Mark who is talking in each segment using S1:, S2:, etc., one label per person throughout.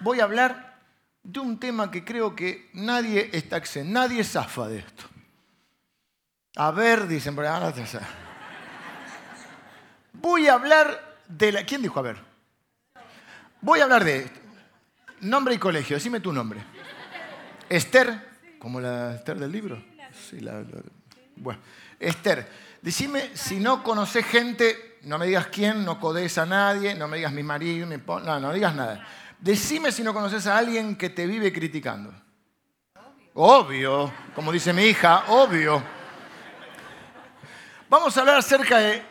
S1: voy a hablar de un tema que creo que nadie está exento, nadie zafa de esto. A ver, dicen, voy a hablar de la... ¿Quién dijo a ver? Voy a hablar de nombre y colegio, decime tu nombre. Esther, como la Esther del libro. Sí, la, bueno, Esther, decime si no conoces gente, no me digas quién, no codes a nadie, no me digas mi marido, mi no, no digas nada. Decime si no conoces a alguien que te vive criticando. Obvio, como dice mi hija, obvio. Vamos a hablar acerca de,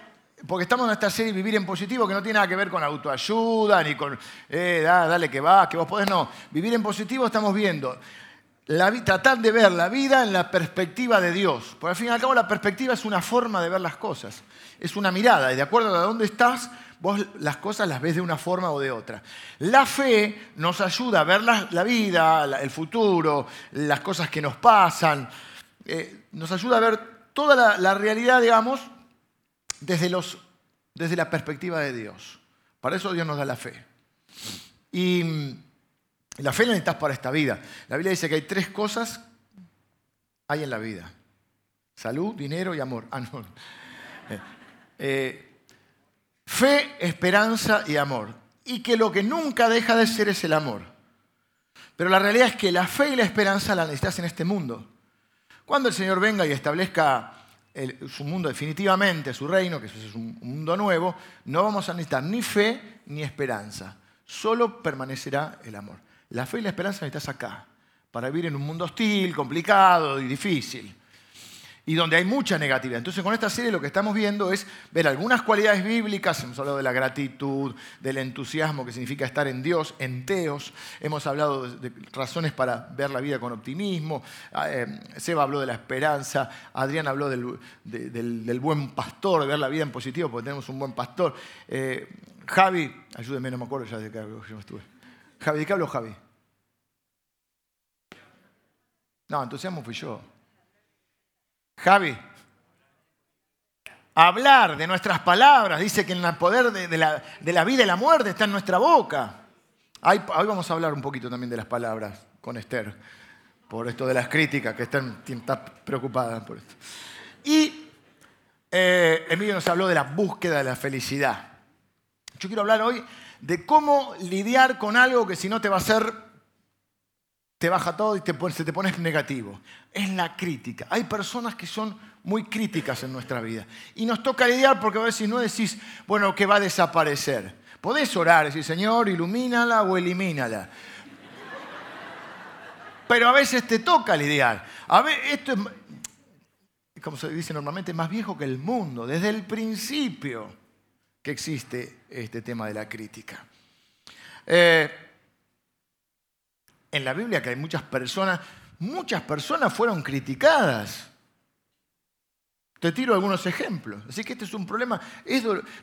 S1: porque estamos en esta serie Vivir en Positivo, que no tiene nada que ver con autoayuda, ni con, eh, dale que va, que vos podés, no. Vivir en Positivo estamos viendo tratar de ver la vida en la perspectiva de Dios. Por al fin y al cabo la perspectiva es una forma de ver las cosas, es una mirada y de acuerdo a dónde estás, vos las cosas las ves de una forma o de otra. La fe nos ayuda a ver la, vida, el futuro, las cosas que nos pasan, eh, nos ayuda a ver toda la, realidad, digamos, desde, los, desde la perspectiva de Dios. Para eso Dios nos da la fe. Y la fe la necesitas para esta vida. La Biblia dice que hay tres cosas hay en la vida. Salud, dinero y amor. Ah, no. Eh, eh, fe, esperanza y amor. Y que lo que nunca deja de ser es el amor. Pero la realidad es que la fe y la esperanza la necesitas en este mundo. Cuando el Señor venga y establezca su mundo definitivamente, su reino, que es un mundo nuevo, no vamos a necesitar ni fe ni esperanza. Solo permanecerá el amor. La fe y la esperanza estás acá, para vivir en un mundo hostil, complicado y difícil, y donde hay mucha negatividad. Entonces con esta serie lo que estamos viendo es ver algunas cualidades bíblicas, hemos hablado de la gratitud, del entusiasmo que significa estar en Dios, en Teos, hemos hablado de razones para ver la vida con optimismo, ah, eh, Seba habló de la esperanza, Adrián habló del, buen pastor, de ver la vida en positivo porque tenemos un buen pastor. Eh, Javi, ayúdeme, no me acuerdo ya de qué yo estuve. Javi, ¿de qué habló Javi? No, entusiasmo fui yo. Javi, hablar de nuestras palabras, dice que el poder de, la, vida y la muerte está en nuestra boca. Hoy, vamos a hablar un poquito también de las palabras con Esther, por esto de las críticas, que están, está preocupada por esto. Y eh, Emilio nos habló de la búsqueda de la felicidad. Yo quiero hablar hoy de cómo lidiar con algo que si no te va a hacer, te baja todo y te, se te pones negativo. Es la crítica. Hay personas que son muy críticas en nuestra vida. Y nos toca lidiar porque a veces no decís, bueno, que va a desaparecer. Podés orar, decir, Señor, ilumínala o elimínala. Pero a veces te toca lidiar. A ver, esto es, como se dice normalmente, más viejo que el mundo, desde el principio que existe este tema de la crítica. Eh, en la Biblia que hay muchas personas, muchas personas fueron criticadas. Te tiro algunos ejemplos. Así que este es un problema,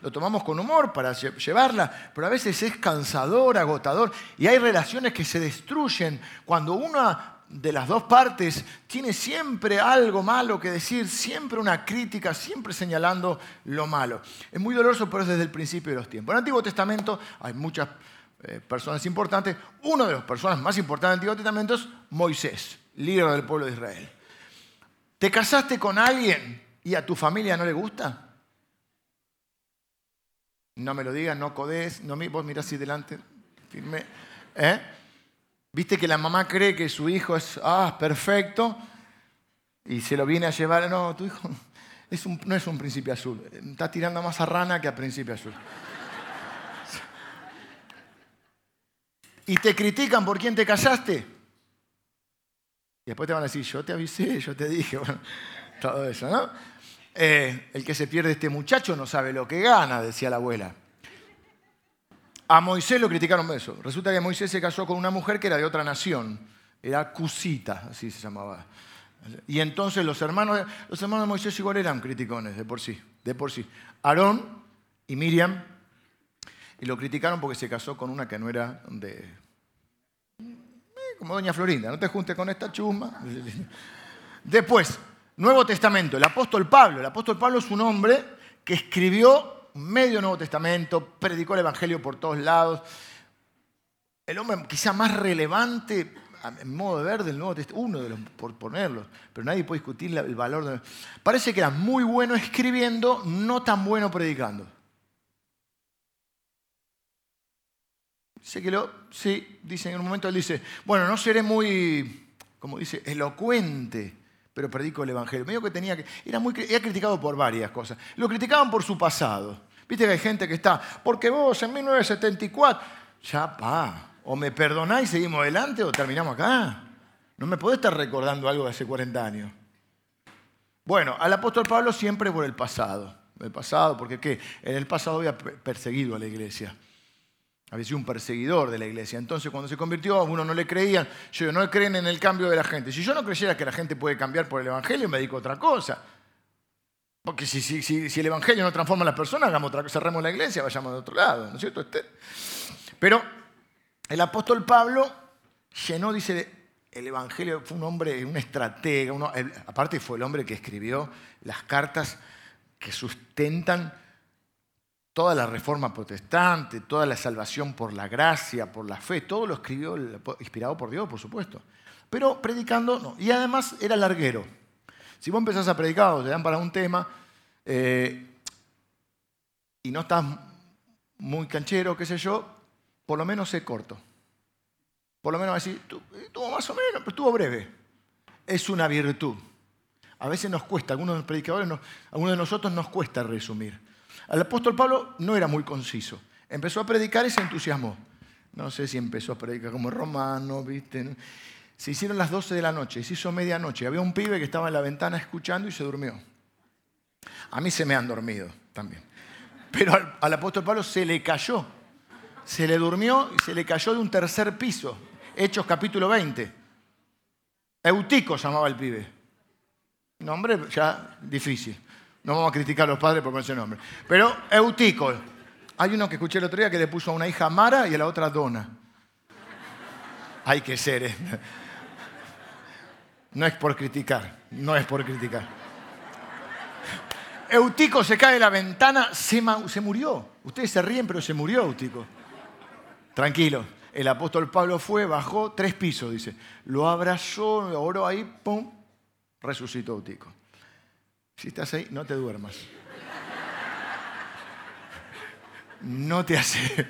S1: lo tomamos con humor para llevarla, pero a veces es cansador, agotador, y hay relaciones que se destruyen cuando una de las dos partes tiene siempre algo malo que decir, siempre una crítica, siempre señalando lo malo. Es muy doloroso, pero es desde el principio de los tiempos. En el Antiguo Testamento hay muchas eh, personas importantes. Una de las personas más importantes del Antiguo Testamento es Moisés, líder del pueblo de Israel. ¿Te casaste con alguien y a tu familia no le gusta? No me lo digas, no codés, no, vos mirás así delante, firme. ¿Eh? Viste que la mamá cree que su hijo es ah, perfecto y se lo viene a llevar. No, tu hijo no es un príncipe azul. Está tirando más a rana que a príncipe azul. Y te critican por quién te casaste. Y después te van a decir, yo te avisé, yo te dije, todo eso, ¿no? Eh, el que se pierde este muchacho no sabe lo que gana, decía la abuela. A Moisés lo criticaron eso. Resulta que Moisés se casó con una mujer que era de otra nación. Era Cusita, así se llamaba. Y entonces los hermanos, los hermanos de Moisés igual eran criticones de por sí, de por sí. Aarón y Miriam, y lo criticaron porque se casó con una que no era de... Eh, como doña Florinda, no te juntes con esta chusma. Después, Nuevo Testamento, el apóstol Pablo. El apóstol Pablo es un hombre que escribió medio Nuevo Testamento, predicó el Evangelio por todos lados. el hombre quizá más relevante en modo de ver del Nuevo Testamento, uno de los, por ponerlos, pero nadie puede discutir el valor de... Parece que era muy bueno escribiendo, no tan bueno predicando. Dice que lo, sí, dice en un momento él dice, bueno, no seré muy, como dice, elocuente, pero predico el Evangelio. Medio que tenía que, era muy, era criticado por varias cosas. Lo criticaban por su pasado. Viste que hay gente que está, porque vos en 1974, ya pa, o me perdonáis seguimos adelante o terminamos acá. No me podés estar recordando algo de hace 40 años. Bueno, al apóstol Pablo siempre por el pasado. El pasado, porque ¿qué? En el pasado había perseguido a la iglesia. Había sido un perseguidor de la iglesia. Entonces, cuando se convirtió, a uno no le creían. Yo no creen en el cambio de la gente. Si yo no creyera que la gente puede cambiar por el evangelio, me dedico a otra cosa. Porque si, si, si, el evangelio no transforma a las personas, hagamos otra, cerremos la iglesia, vayamos de otro lado. ¿No es cierto? Este, pero el apóstol Pablo llenó, dice, el Evangelio, fue un hombre, un estratega, aparte fue el hombre que escribió las cartas que sustentan toda la reforma protestante, toda la salvación por la gracia, por la fe, todo lo escribió inspirado por Dios, por supuesto. Pero predicando, no. Y además era larguero. Si vos empezás a predicar o te dan para un tema eh, y no estás muy canchero, qué sé yo, por lo menos sé corto. Por lo menos decir, estuvo más o menos, pero estuvo breve. Es una virtud. A veces nos cuesta, algunos de los predicadores, algunos de nosotros nos cuesta resumir. El apóstol Pablo no era muy conciso. Empezó a predicar y se entusiasmó. No sé si empezó a predicar como romano, ¿viste? Se hicieron las 12 de la noche, se hizo medianoche. Había un pibe que estaba en la ventana escuchando y se durmió. A mí se me han dormido también. Pero al apóstol Pablo se le cayó se le durmió y se le cayó de un tercer piso. Hechos capítulo 20. Eutico llamaba el pibe. Nombre ya difícil. No vamos a criticar a los padres por ese nombre. Pero Eutico. Hay uno que escuché el otro día que le puso a una hija Mara y a la otra Dona. Hay que ser. ¿eh? No es por criticar. No es por criticar. Eutico se cae de la ventana, se, se murió. Ustedes se ríen, pero se murió Eutico. Tranquilo. El apóstol Pablo fue, bajó tres pisos, dice. Lo abrazó, oró ahí, pum, resucitó Eutico. Si estás ahí, no te duermas. No te hace,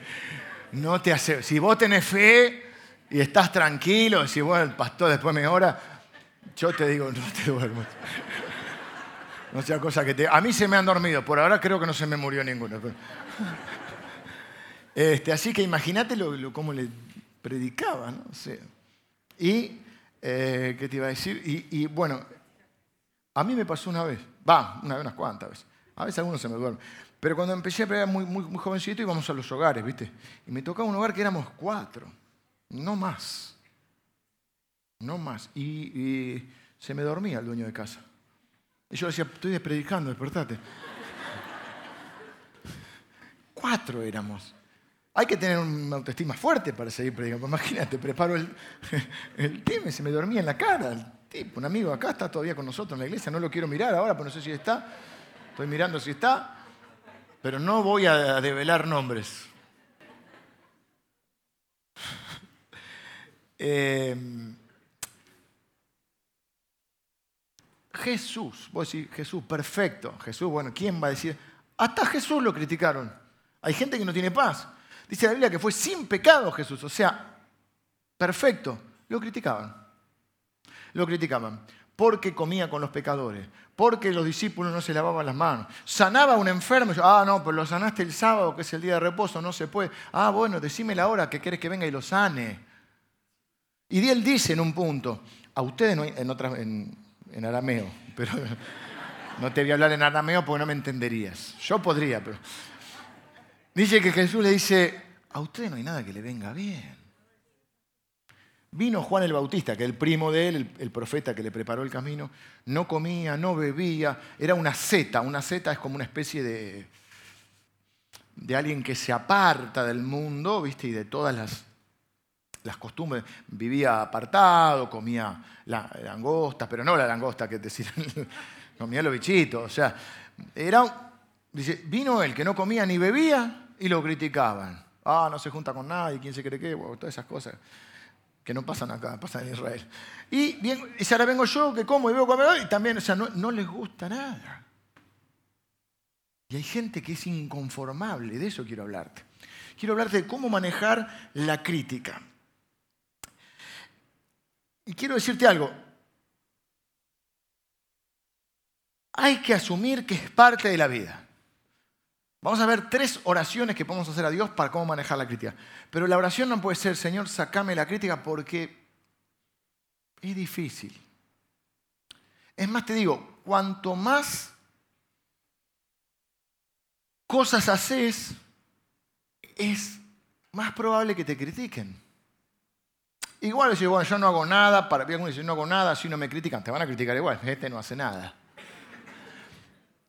S1: no te hace. Si vos tenés fe y estás tranquilo, si vos el pastor después me ora, yo te digo, no te duermas. No sea cosa que te. A mí se me han dormido, por ahora creo que no se me murió ninguno. Este, así que imagínate lo, cómo le predicaba, ¿no? y, eh, ¿qué te iba a decir? Y, bueno, a mí me pasó una vez, va, una vez, unas cuantas veces. A veces algunos se me duermen. Pero cuando empecé a predicar muy, muy, muy jovencito íbamos a los hogares, ¿viste? Y me tocaba un hogar que éramos cuatro, no más. No más. Y, se me dormía el dueño de casa. Y yo decía, estoy predicando, despertate. Cuatro éramos. Hay que tener una autoestima fuerte para seguir predicando. Imagínate, preparo el, el tema se me dormía en la cara. Tipo, un amigo acá está todavía con nosotros en la iglesia. No lo quiero mirar ahora, pero no sé si está. Estoy mirando si está. Pero no voy a develar nombres. Em, Jesús, vos decís Jesús, perfecto. Jesús, bueno, ¿quién va a decir? Hasta Jesús lo criticaron. Hay gente que no tiene paz. Dice la Biblia que fue sin pecado Jesús, o sea, perfecto. Lo criticaban. Lo criticaban. Porque comía con los pecadores, porque los discípulos no se lavaban las manos. Sanaba a un enfermo. ah, no, pero lo sanaste el sábado, que es el día de reposo, no se puede. Ah, bueno, decime la hora que quieres que venga y lo sane. Y él dice en un punto, a ustedes no en, otras, en, en arameo, pero no te voy a hablar en arameo porque no me entenderías. Yo podría, pero Dice que Jesús le dice, a usted no hay nada que le venga bien. Vino Juan el Bautista, que el primo de él, el, profeta que le preparó el camino, no comía, no bebía, era una zeta. Una zeta es como una especie de, de alguien que se aparta del mundo, ¿viste? Y de todas las, las costumbres. Vivía apartado, comía la, langosta, pero no la langosta que decir, comía los bichitos. O sea, era, dice, vino él que no comía ni bebía y lo criticaban. ah, no se junta con nadie, quién se cree qué, todas esas cosas que no pasan acá, pasan en Israel. Y bien, y ahora vengo yo que como y veo comer y también, o sea, no, no les gusta nada. Y hay gente que es inconformable, de eso quiero hablarte. Quiero hablarte de cómo manejar la crítica. Y quiero decirte algo. Hay que asumir que es parte de la vida. Vamos a ver tres oraciones que podemos hacer a Dios para cómo manejar la crítica. Pero la oración no puede ser, Señor, sacame la crítica porque es difícil. Es más, te digo, cuanto más cosas haces, es más probable que te critiquen. Igual decir, bueno, yo no hago nada, para no hago nada, si no me critican, te van a criticar igual, este no hace nada.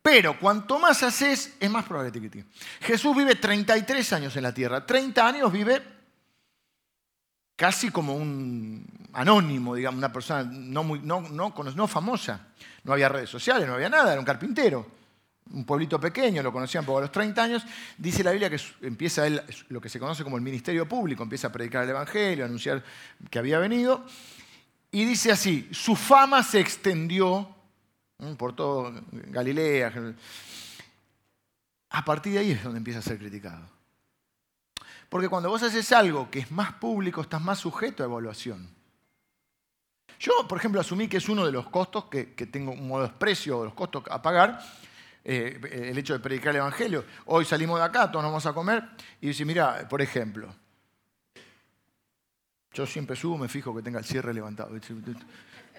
S1: Pero cuanto más haces, es más probable que te. Jesús vive 33 años en la tierra, 30 años vive casi como un anónimo, digamos, una persona no, muy, no, no, no famosa. No había redes sociales, no había nada, era un carpintero un pueblito pequeño, lo conocían por los 30 años, dice la Biblia que empieza él, lo que se conoce como el ministerio público, empieza a predicar el Evangelio, a anunciar que había venido, y dice así, su fama se extendió por todo Galilea. A partir de ahí es donde empieza a ser criticado. Porque cuando vos haces algo que es más público, estás más sujeto a evaluación. Yo, por ejemplo, asumí que es uno de los costos que, tengo un modo de desprecio de los costos a pagar, eh, el hecho de predicar el Evangelio. Hoy salimos de acá, todos nos vamos a comer, y dice, mira, por ejemplo, yo siempre subo, me fijo que tenga el cierre levantado.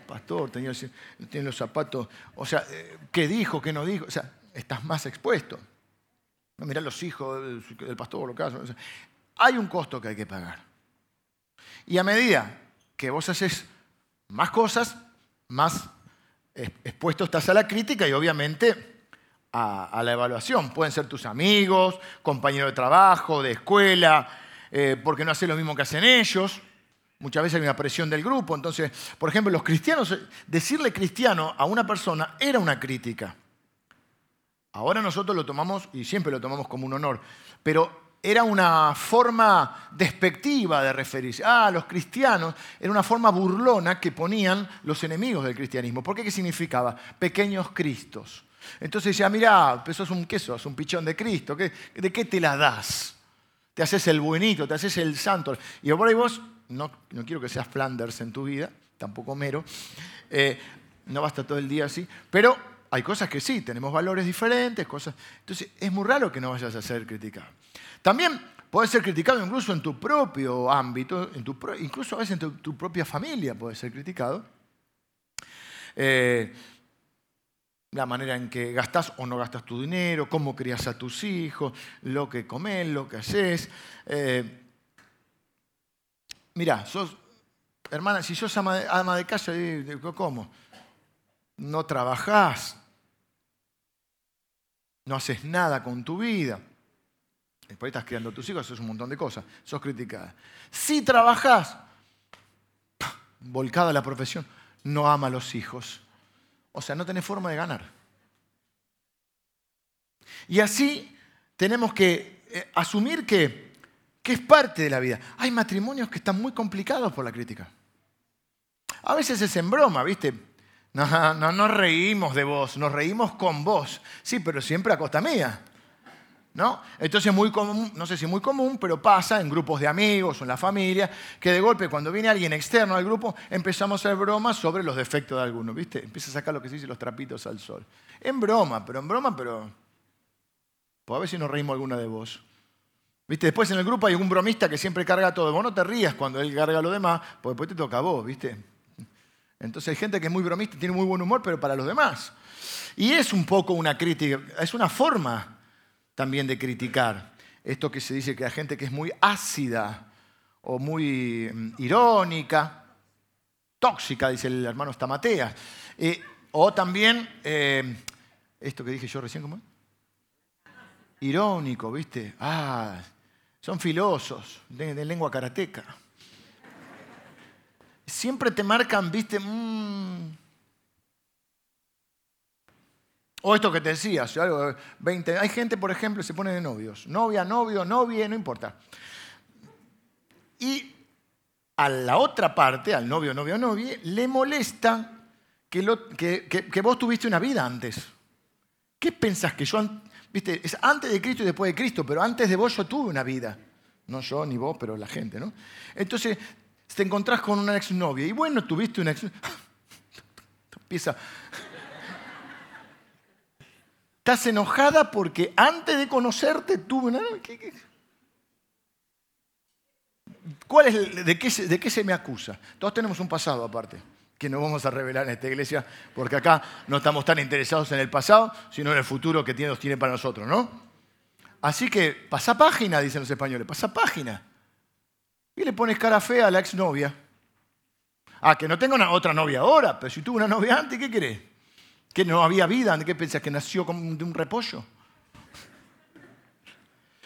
S1: Pastor, tenía, los zapatos. O sea, eh, ¿qué dijo, qué no dijo? O sea, estás más expuesto. Mirá los hijos del, pastor, lo que hace. hay un costo que hay que pagar. Y a medida que vos haces más cosas, más expuesto estás a la crítica y obviamente a, la evaluación. Pueden ser tus amigos, compañeros de trabajo, de escuela, eh, porque no haces lo mismo que hacen ellos. Muchas veces hay una presión del grupo. Entonces, por ejemplo, los cristianos, decirle cristiano a una persona era una crítica. Ahora nosotros lo tomamos, y siempre lo tomamos como un honor, pero era una forma despectiva de referirse. Ah, los cristianos era una forma burlona que ponían los enemigos del cristianismo. ¿Por qué? ¿Qué significaba? Pequeños cristos. Entonces decía, mira, pues sos un queso, sos un pichón de Cristo, ¿de qué te la das? Te haces el buenito, te haces el santo. Y por ahí vos, no, no quiero que seas Flanders en tu vida, tampoco mero, eh, no basta todo el día así, pero hay cosas que sí, tenemos valores diferentes, cosas. Entonces es muy raro que no vayas a ser criticado. También puedes ser criticado incluso en tu propio ámbito, en tu, incluso a veces en tu, propia familia puedes ser criticado. Eh, la manera en que gastas o no gastas tu dinero, cómo crías a tus hijos, lo que comes, lo que haces. Eh, mira, sos, hermana, si sos ama de, ama de casa, ¿cómo? No trabajás, no haces nada con tu vida. Después estás criando a tus hijos, haces un montón de cosas, sos criticada. Si trabajás, volcada la profesión, no ama a los hijos o sea, no tenés forma de ganar. Y así tenemos que eh, asumir que, es parte de la vida. Hay matrimonios que están muy complicados por la crítica. A veces es en broma, ¿viste? No, no nos reímos de vos, nos reímos con vos. Sí, pero siempre a costa mía. ¿no? Entonces muy común, no sé si muy común, pero pasa en grupos de amigos o en la familia, que de golpe cuando viene alguien externo al grupo empezamos a hacer bromas sobre los defectos de alguno, ¿viste? Empieza a sacar lo que se dice los trapitos al sol. En broma, pero en broma, pero... Pues a ver si nos reímos alguna de vos. ¿Viste? Después en el grupo hay un bromista que siempre carga todo. Vos no te rías cuando él carga lo demás, porque después te toca a vos, ¿viste? Entonces hay gente que es muy bromista, tiene muy buen humor, pero para los demás. Y es un poco una crítica, es una forma también de criticar. Esto que se dice que hay gente que es muy ácida o muy mm, irónica, tóxica, dice el hermano Stamatea. Eh, o también, eh, esto que dije yo recién, ¿cómo? Irónico, ¿viste? Ah, son filosos, de, lengua karateca. Siempre te marcan, ¿viste? Mm, O esto que te decía, algo 20, hay gente, por ejemplo, se pone de novios. Novia, novio, novia, no importa. Y a la otra parte, al novio, novio, novia, le molesta que, que, vos tuviste una vida antes. ¿Qué pensás que yo, viste, es antes de Cristo y después de Cristo, pero antes de vos yo tuve una vida? No yo ni vos, pero la gente, ¿no? Entonces te encontrás con una exnovia y bueno, tuviste una ex... Empieza... Estás enojada porque antes de conocerte tuve una... ¿Cuál es, de, qué, ¿De qué se me acusa? Todos tenemos un pasado aparte, que no vamos a revelar en esta iglesia, porque acá no estamos tan interesados en el pasado, sino en el futuro que Dios tiene para nosotros, ¿no? Así que pasa página, dicen los españoles, pasa página. Y le pones cara fea a la exnovia. Ah, que no tengo una, otra novia ahora, pero si tuve una novia antes, ¿qué querés? ¿Que no había vida? ¿Qué piensas? ¿Que nació como de un repollo?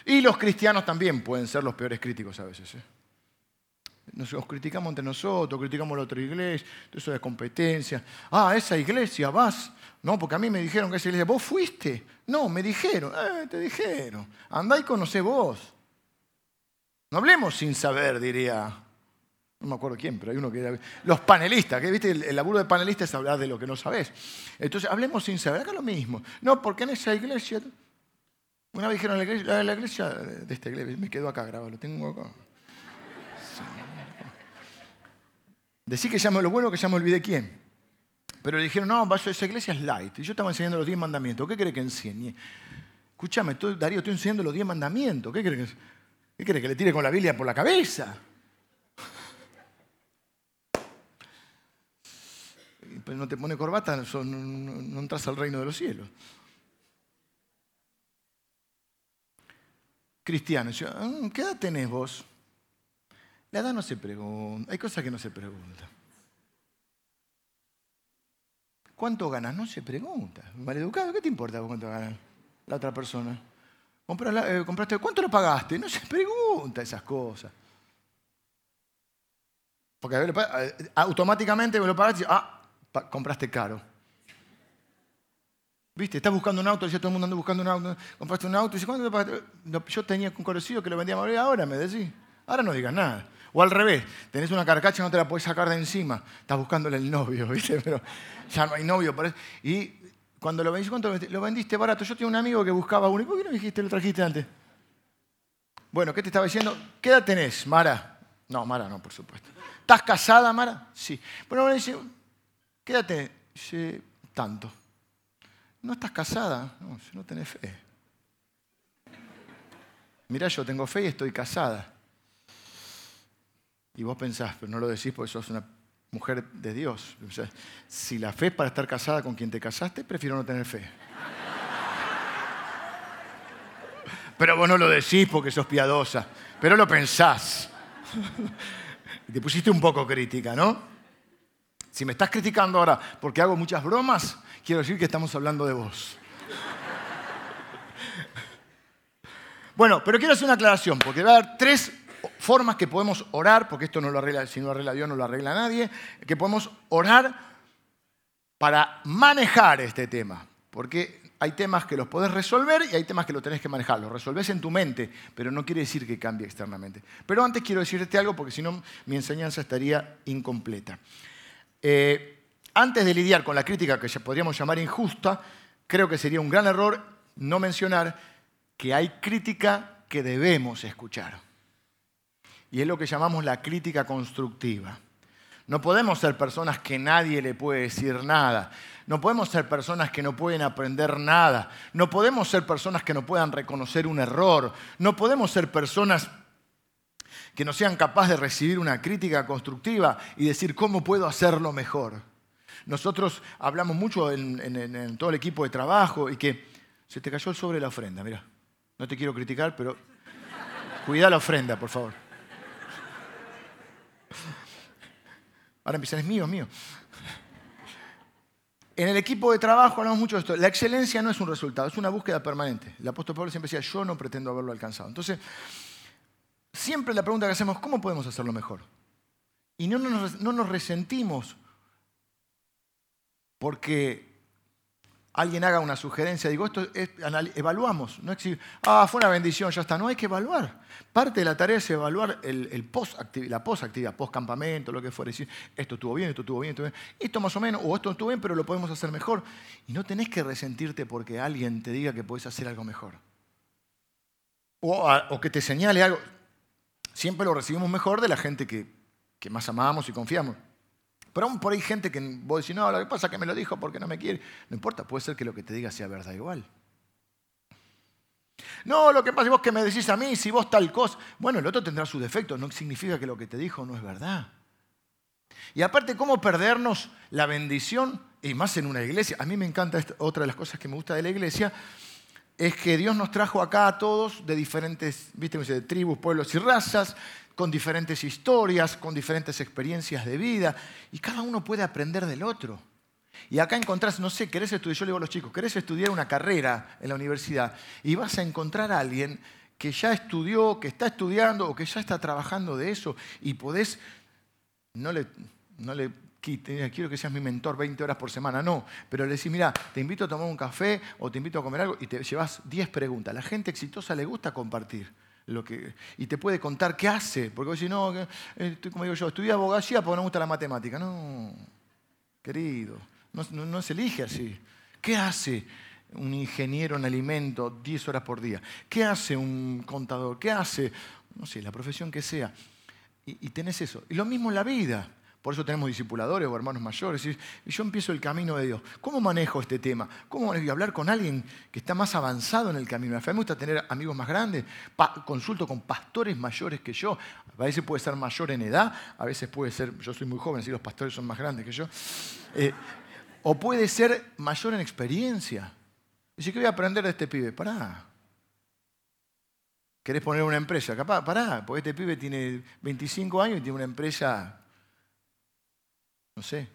S1: Y los cristianos también pueden ser los peores críticos a veces. ¿eh? Nos, criticamos entre nosotros, criticamos la otra iglesia, eso de competencia. Ah, esa iglesia vas. No, porque a mí me dijeron que esa iglesia, vos fuiste. No, me dijeron, eh, te dijeron. Andá y conocé vos. No hablemos sin saber, diría. No me acuerdo quién, pero hay uno que. Los panelistas, que viste, el, laburo de panelista es hablar de lo que no sabes. Entonces, hablemos sin saber, acá lo mismo. No, porque en esa iglesia. Una vez dijeron la iglesia, la iglesia de esta iglesia, me quedo acá grabado, lo tengo acá. Decí que ya me lo bueno que ya me olvidé quién. Pero le dijeron, no, esa iglesia es light. Y yo estaba enseñando los diez mandamientos. ¿Qué quiere que enseñe? Escúchame, Darío, estoy enseñando los diez mandamientos. ¿Qué quiere que, ¿Qué quiere que le tire con la Biblia por la cabeza? Pues no te pone corbata, no, entras al reino de los cielos. Cristianos, ah, ¿qué edad tenés vos? La edad no se pregunta, hay cosas que no se preguntan. ¿Cuánto ganas? No se pregunta. Maleducado, ¿qué te importa cuánto gana la otra persona? Eh, compraste, ¿Cuánto lo pagaste? No se pregunta esas cosas. Porque eh, automáticamente me lo pagaste y ah, compraste caro. ¿Viste? Estás buscando un auto, ya todo el mundo anda buscando un auto. Compraste un auto y dice, ¿cuánto lo pagaste? Yo tenía un conocido que lo vendía a ahora, me decís. Ahora no digas nada. O al revés, tenés una carcacha y no te la puedes sacar de encima. Estás buscándole el novio, ¿viste? Pero ya no hay novio. Y cuando lo vendiste, ¿cuánto lo vendiste? Lo vendiste barato. Yo tenía un amigo que buscaba uno. ¿Y por qué no dijiste, lo trajiste antes? Bueno, ¿qué te estaba diciendo? ¿Qué edad tenés, Mara? No, Mara no, por supuesto. ¿Estás casada, Mara? Sí. Bueno, me dice, ¿qué? Dice, tanto. No estás casada. No, si no tenés fe. Mirá, yo tengo fe y estoy casada. Y vos pensás, pero no lo decís porque sos una mujer de Dios. si la fe es para estar casada con quien te casaste, prefiero no tener fe. Pero vos no lo decís porque sos piadosa, pero lo pensás. Te pusiste un poco crítica, ¿no? Si me estás criticando ahora porque hago muchas bromas, quiero decir que estamos hablando de vos. Bueno, pero quiero hacer una aclaración, porque va a haber tres formas que podemos orar, porque esto no lo arregla, si no lo arregla Dios, no lo arregla nadie, que podemos orar para manejar este tema. Porque hay temas que los podés resolver y hay temas que lo tenés que manejar. Los resolvés en tu mente, pero no quiere decir que cambie externamente. Pero antes quiero decirte algo, porque si no mi enseñanza estaría incompleta. Eh, antes de lidiar con la crítica que podríamos llamar injusta, creo que sería un gran error no mencionar que hay crítica que debemos escuchar y es lo que llamamos la crítica constructiva. No podemos ser personas que nadie le puede decir nada. No podemos ser personas que no pueden aprender nada. No podemos ser personas que no puedan reconocer un error. No podemos ser personas que no sean capaces de recibir una crítica constructiva y decir cómo puedo hacerlo mejor. Nosotros hablamos mucho en, todo el equipo de trabajo y que se te cayó el sobre la ofrenda, mira. No te quiero criticar, pero cuida la ofrenda, por favor. Ahora empiezan, es mío, es mío. En el equipo de trabajo hablamos mucho de esto. La excelencia no es un resultado, es una búsqueda permanente. El apóstol Pablo siempre decía, yo no pretendo haberlo alcanzado. Entonces, siempre la pregunta que hacemos, ¿cómo podemos hacerlo mejor? Y no nos, no nos resentimos porque alguien haga una sugerencia, digo, esto es, evaluamos, no es ah, fue una bendición, ya está, no hay que evaluar. Parte de la tarea es evaluar el, post la post-actividad, post-campamento, lo que fuera, decir, esto estuvo bien, esto estuvo bien, esto, bien, esto más o menos, o esto estuvo bien, pero lo podemos hacer mejor. Y no tenés que resentirte porque alguien te diga que puedes hacer algo mejor. O, o que te señale algo. Siempre lo recibimos mejor de la gente que, que más amamos y confiamos. Pero aún por ahí gente que vos decís, no, lo que pasa es que me lo dijo porque no me quiere. No importa, puede ser que lo que te diga sea verdad igual. No, lo que pasa es vos que me decís a mí, si vos tal cosa. Bueno, el otro tendrá sus defectos, no significa que lo que te dijo no es verdad. Y aparte, ¿cómo perdernos la bendición? Y más en una iglesia. A mí me encanta, otra de las cosas que me gusta de la iglesia, es que Dios nos trajo acá a todos de diferentes, viste, de tribus, pueblos y razas, con diferentes historias, con diferentes experiencias de vida, y cada uno puede aprender del otro. Y acá encontrás, no sé, querés estudiar, yo le digo a los chicos, querés estudiar una carrera en la universidad y vas a encontrar a alguien que ya estudió, que está estudiando o que ya está trabajando de eso y podés, no le, no le quiero que seas mi mentor 20 horas por semana, no, pero le decís, mira, te invito a tomar un café o te invito a comer algo y te llevas 10 preguntas. La gente exitosa le gusta compartir. Lo que, y te puede contar qué hace, porque vos decís, no, eh, como digo yo, estudié abogacía porque no me gusta la matemática. No, querido, no, no se elige así. ¿Qué hace un ingeniero en alimento 10 horas por día? ¿Qué hace un contador? ¿Qué hace, no sé, la profesión que sea? Y, y tenés eso. Y lo mismo en la vida. Por eso tenemos discipuladores o hermanos mayores. Y yo empiezo el camino de Dios. ¿Cómo manejo este tema? ¿Cómo manejo? hablar con alguien que está más avanzado en el camino? A mí me gusta tener amigos más grandes. consulto con pastores mayores que yo. A veces puede ser mayor en edad, a veces puede ser, yo soy muy joven, así los pastores son más grandes que yo. Eh, o puede ser mayor en experiencia. Dice, ¿qué voy a aprender de este pibe? Pará. ¿Querés poner una empresa? Capaz, pará, porque este pibe tiene 25 años y tiene una empresa no sé,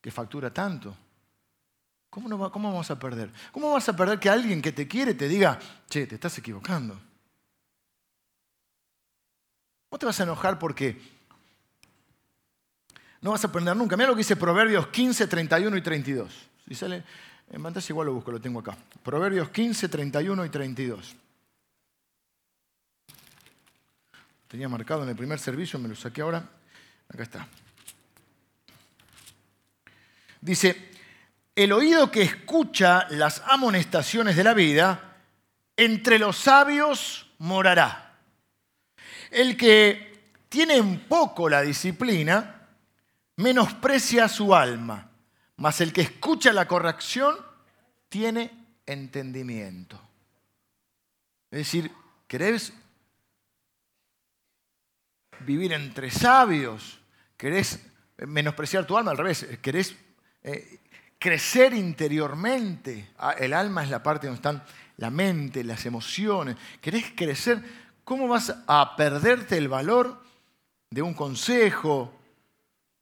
S1: que factura tanto. ¿Cómo, no ¿Cómo vamos a perder? ¿Cómo vas a perder que alguien que te quiere te diga, che, te estás equivocando? ¿Cómo te vas a enojar porque no vas a aprender nunca? Mira lo que dice Proverbios 15, 31 y 32. Si sale en pantalla igual lo busco, lo tengo acá. Proverbios 15, 31 y 32. Tenía marcado en el primer servicio, me lo saqué ahora. Acá está. Dice, el oído que escucha las amonestaciones de la vida, entre los sabios morará. El que tiene en poco la disciplina, menosprecia su alma, mas el que escucha la corrección tiene entendimiento. Es decir, ¿querés vivir entre sabios? ¿Querés menospreciar tu alma? Al revés, ¿querés eh, crecer interiormente. Ah, el alma es la parte donde están la mente, las emociones. ¿Querés crecer? ¿Cómo vas a perderte el valor de un consejo,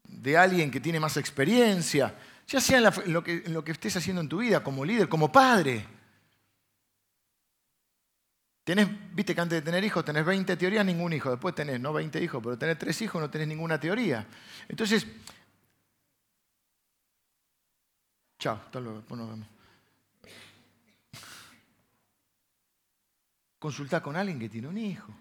S1: de alguien que tiene más experiencia? Ya sea en, lo, que, estés haciendo en tu vida, como líder, como padre. Tenés, viste que antes de tener hijos tenés 20 teorías, ningún hijo. Después tenés, no 20 hijos, pero tenés 3 hijos, no tenés ninguna teoría. Entonces, Chao, hasta luego, después nos vemos. Consulta con alguien que tiene un hijo.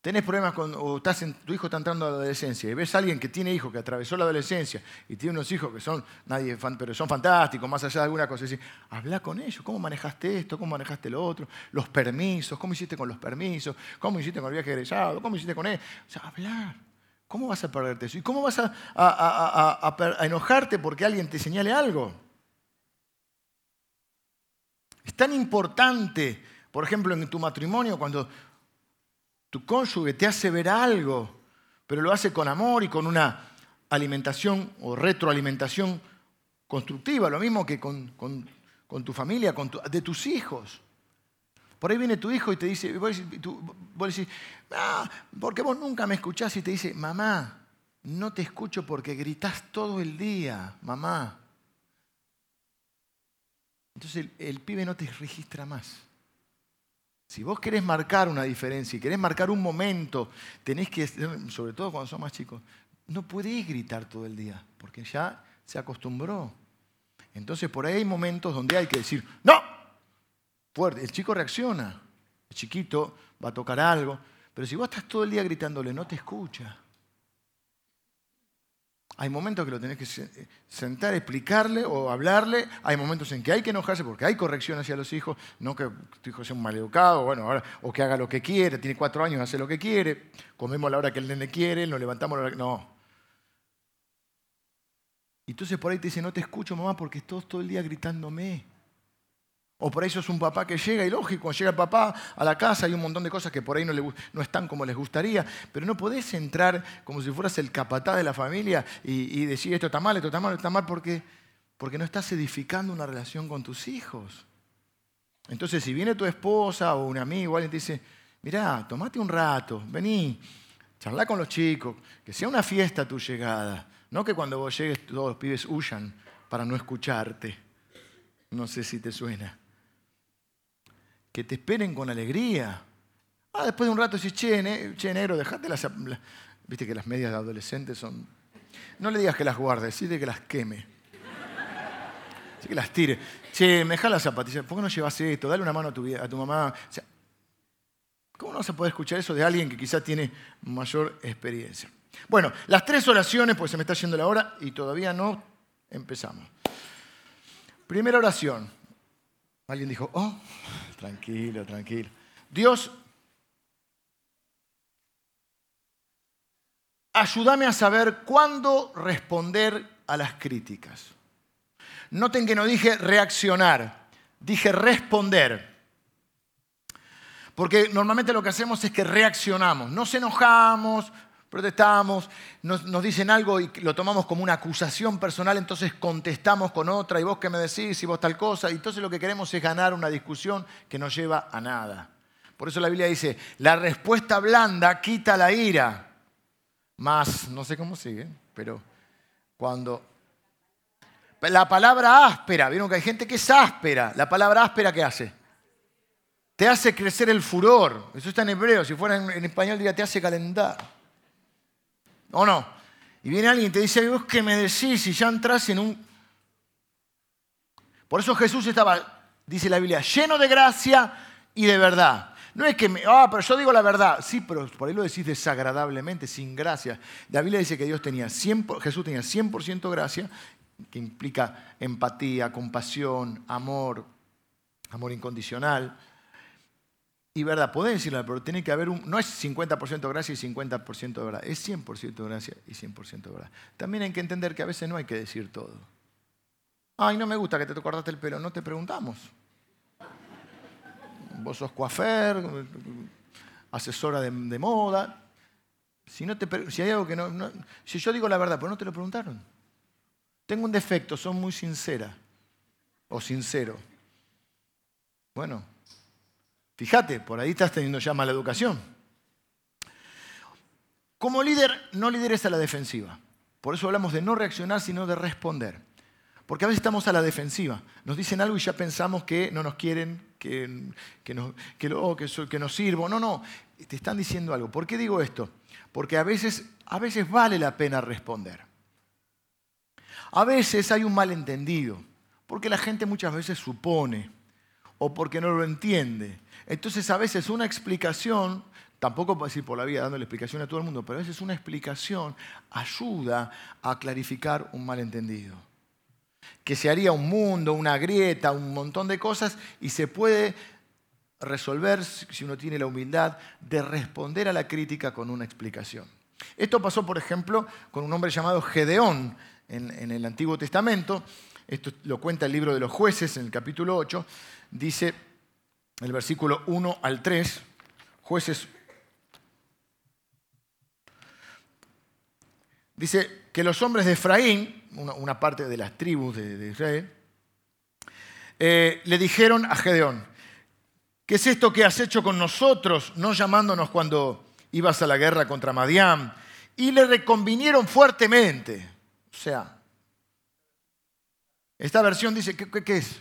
S1: Tenés problemas con, o tu hijo está entrando a la adolescencia y ves a alguien que tiene hijos, que atravesó la adolescencia y tiene unos hijos que son, nadie, pero son fantásticos, más allá de alguna cosa. Decir, habla con ellos, ¿cómo manejaste esto? ¿Cómo manejaste lo otro? Los permisos, ¿cómo hiciste con los permisos? ¿Cómo hiciste con el viaje egresado? ¿Cómo hiciste con él? O sea, hablar. ¿Cómo vas a perderte eso? ¿Y cómo vas a, enojarte porque alguien te señale algo? Es tan importante, por ejemplo, en tu matrimonio, cuando tu cónyuge te hace ver algo, pero lo hace con amor y con una alimentación o retroalimentación constructiva, lo mismo que con, tu familia, con de tus hijos. Por ahí viene tu hijo y te dice, vos, decís, ah, porque vos nunca me escuchás y te dice, mamá, no te escucho porque gritás todo el día, mamá. Entonces el, pibe no te registra más. Si vos querés marcar una diferencia y querés marcar un momento, tenés que, sobre todo cuando son más chicos, no podés gritar todo el día, porque ya se acostumbró. Entonces por ahí hay momentos donde hay que decir, no, fuerte. El chico reacciona, el chiquito va a tocar algo, pero si vos estás todo el día gritándole, no te escucha. Hay momentos que lo tenés que sentar, explicarle o hablarle. Hay momentos en que hay que enojarse porque hay corrección hacia los hijos. No que tu hijo sea un maleducado bueno, o que haga lo que quiere. Tiene cuatro años, hace lo que quiere. Comemos a la hora que el nene quiere, nos levantamos a la hora que... No. Y entonces por ahí te dice, no te escucho mamá porque estás todo el día gritándome. O por ahí sos un papá que llega, y lógico, llega el papá a la casa, hay un montón de cosas que por ahí no, están como les gustaría, pero no podés entrar como si fueras el capatá de la familia y, decir esto está mal, esto está mal, esto está mal, porque, porque no estás edificando una relación con tus hijos. Entonces, si viene tu esposa o un amigo, alguien te dice, mirá, tomate un rato, vení, charla con los chicos, que sea una fiesta tu llegada, no que cuando vos llegues todos los pibes huyan para no escucharte. No sé si te suena que te esperen con alegría. Ah, después de un rato decís, che, negro, dejate las... Viste que las medias de adolescentes son... No le digas que las guardes, de que las queme. Así que las tire. Che, me deja las zapatillas. ¿Por qué no llevas esto? Dale una mano a tu, a tu mamá. ¿Cómo no se puede escuchar eso de alguien que quizás tiene mayor experiencia? Bueno, las tres oraciones, pues se me está yendo la hora y todavía no empezamos. Primera oración. Alguien dijo, oh, tranquilo, tranquilo. Dios, ayúdame a saber cuándo responder a las críticas. Noten que no dije reaccionar, dije responder. Porque normalmente lo que hacemos es que reaccionamos, nos enojamos, protestamos, nos, dicen algo y lo tomamos como una acusación personal, entonces contestamos con otra, y vos qué me decís, y vos tal cosa, y entonces lo que queremos es ganar una discusión que no lleva a nada. Por eso la Biblia dice, la respuesta blanda quita la ira. Más, no sé cómo sigue, pero cuando... La palabra áspera, vieron que hay gente que es áspera. La palabra áspera, ¿qué hace? Te hace crecer el furor. Eso está en hebreo. Si fuera en, en español, diría, te hace calentar. ¿O no? Y viene alguien y te dice, vos qué me decís y ya entras en un... Por eso Jesús estaba, dice la Biblia, lleno de gracia y de verdad. No es que, ah, pero yo digo la verdad. Sí, pero por ahí lo decís desagradablemente, sin gracia. La Biblia dice que Dios tenía 100, Jesús tenía 100% gracia, que implica empatía, compasión, amor, amor incondicional y verdad. Podés decirlo, pero tiene que haber un. No es 50% gracia y 50% de verdad. Es 100% gracia y 100% de verdad. También hay que entender que a veces no hay que decir todo. Ay, no me gusta que te cortaste el pelo. No te preguntamos. Vos sos coafer, asesora de, moda. Si, no te, si hay algo que no, Si yo digo la verdad, pero no te lo preguntaron. Tengo un defecto, son muy sincera. O sincero. Bueno, Fíjate, por ahí estás teniendo ya mala educación. Como líder, no lideres a la defensiva. Por eso hablamos de no reaccionar, sino de responder. Porque a veces estamos a la defensiva. Nos dicen algo y ya pensamos que no nos quieren, que, que, no, que, que, nos sirvo. No, no, te están diciendo algo. ¿Por qué digo esto? Porque a veces, a veces vale la pena responder. A veces hay un malentendido. Porque la gente muchas veces supone o porque no lo entiende. Entonces a veces una explicación, tampoco puedo decir por la vida dándole explicación a todo el mundo, pero a veces una explicación ayuda a clarificar un malentendido. Que se haría un mundo, una grieta, un montón de cosas y se puede resolver si uno tiene la humildad de responder a la crítica con una explicación. Esto pasó, por ejemplo, con un hombre llamado Gedeón en, en el Antiguo Testamento. Esto lo cuenta el libro de los jueces en el capítulo 8. Dice, el versículo 1 al 3, jueces, dice que los hombres de Efraín, una, parte de las tribus de, Israel, eh, le dijeron a Gedeón, ¿qué es esto que has hecho con nosotros, no llamándonos cuando ibas a la guerra contra Madián? Y le reconvinieron fuertemente. O sea, esta versión dice, qué es?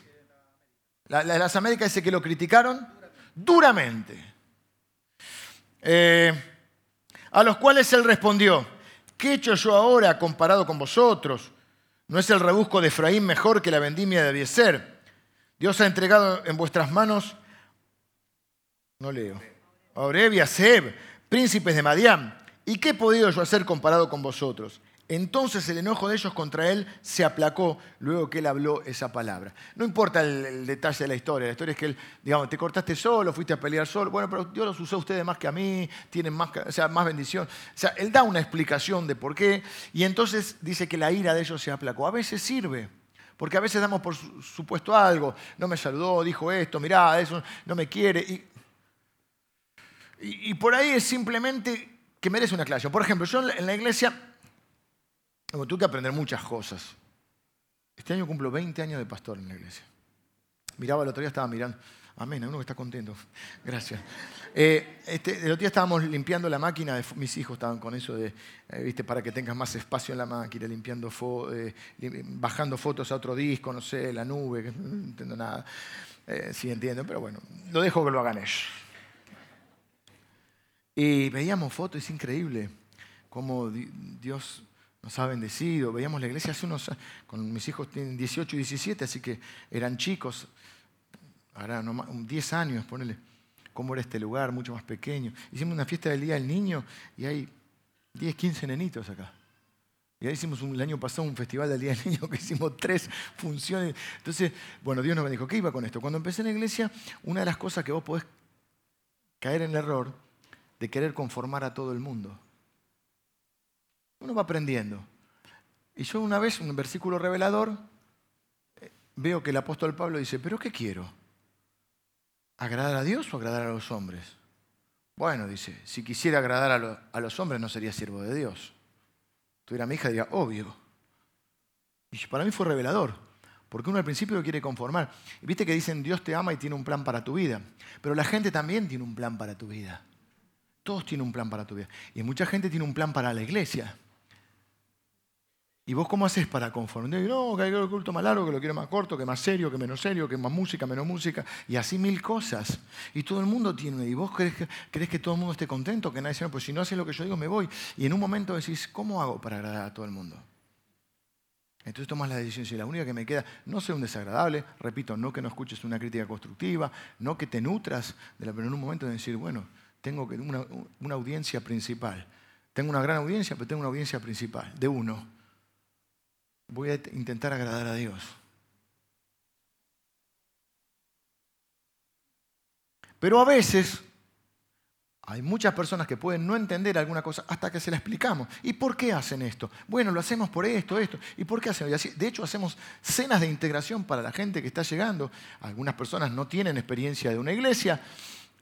S1: Las Américas dice que lo criticaron duramente. Eh, a los cuales él respondió, ¿qué he hecho yo ahora comparado con vosotros? ¿No es el rebusco de Efraín mejor que la vendimia de Abieser? Dios ha entregado en vuestras manos, no leo, Oreb Seb, príncipes de Madián. ¿Y qué he podido yo hacer comparado con vosotros? Entonces el enojo de ellos contra él se aplacó luego que él habló esa palabra. No importa el, detalle de la historia, la historia es que él, digamos, te cortaste solo, fuiste a pelear solo, bueno, pero Dios los usó a ustedes más que a mí, tienen más, o sea, más bendición. O sea, él da una explicación de por qué y entonces dice que la ira de ellos se aplacó. A veces sirve, porque a veces damos por supuesto algo, no me saludó, dijo esto, mirá, eso no me quiere. Y, y, por ahí es simplemente que merece una aclaración. Por ejemplo, yo en la iglesia tuve que aprender muchas cosas. Este año cumplo 20 años de pastor en la iglesia. Miraba el otro día, estaba mirando. Amén, uno que está contento. Gracias. Eh, este, el otro día estábamos limpiando la máquina, mis hijos estaban con eso de, eh, viste, para que tengas más espacio en la máquina, limpiando eh, bajando fotos a otro disco, no sé, la nube, que no entiendo nada. sí entiendo, pero bueno, lo dejo que lo hagan ellos. Y veíamos fotos, es increíble cómo Dios nos ha bendecido. Veíamos la iglesia hace unos años, con mis hijos tienen 18 y 17, así que eran chicos, ahora no, 10 años, ponele, cómo era este lugar, mucho más pequeño. Hicimos una fiesta del Día del Niño y hay 10, 15 nenitos acá. Y ahí hicimos el año pasado un festival del Día del Niño que hicimos tres funciones. Entonces, bueno, Dios nos bendijo. ¿Qué iba con esto? Cuando empecé en la iglesia, una de las cosas que vos podés caer en el error de querer conformar a todo el mundo. Uno va aprendiendo. Y yo una vez, un versículo revelador, eh, veo que el apóstol Pablo dice, pero ¿qué quiero? ¿Agradar a Dios o agradar a los hombres? Bueno, dice, si quisiera agradar a, los hombres no sería siervo de Dios. Tuviera mi hija diría, obvio. Y para mí fue revelador, porque uno al principio lo quiere conformar. Viste que dicen, Dios te ama y tiene un plan para tu vida. Pero la gente también tiene un plan para tu vida. Todos tienen un plan para tu vida. Y mucha gente tiene un plan para la iglesia. ¿Y vos cómo haces para conformar? No, que quiero el culto más largo, que lo quiero más corto, que más serio, que menos serio, que más música, menos música, y así mil cosas. Y todo el mundo tiene, y vos crees que, todo el mundo esté contento, que nadie se pues si no haces lo que yo digo, me voy. Y en un momento decís, ¿cómo hago para agradar a todo el mundo? Entonces tomas la decisión, si la única que me queda, no ser un desagradable, repito, no que no escuches una crítica constructiva, no que te nutras, de la, pero en un momento de decir, bueno, tengo una audiencia principal. Tengo una gran audiencia, pero tengo una audiencia principal, de uno voy a intentar agradar a Dios. Pero a veces hay muchas personas que pueden no entender alguna cosa hasta que se la explicamos. ¿Y por qué hacen esto? Bueno, lo hacemos por esto, esto. ¿Y por qué hacen? De hecho, hacemos cenas de integración para la gente que está llegando. Algunas personas no tienen experiencia de una iglesia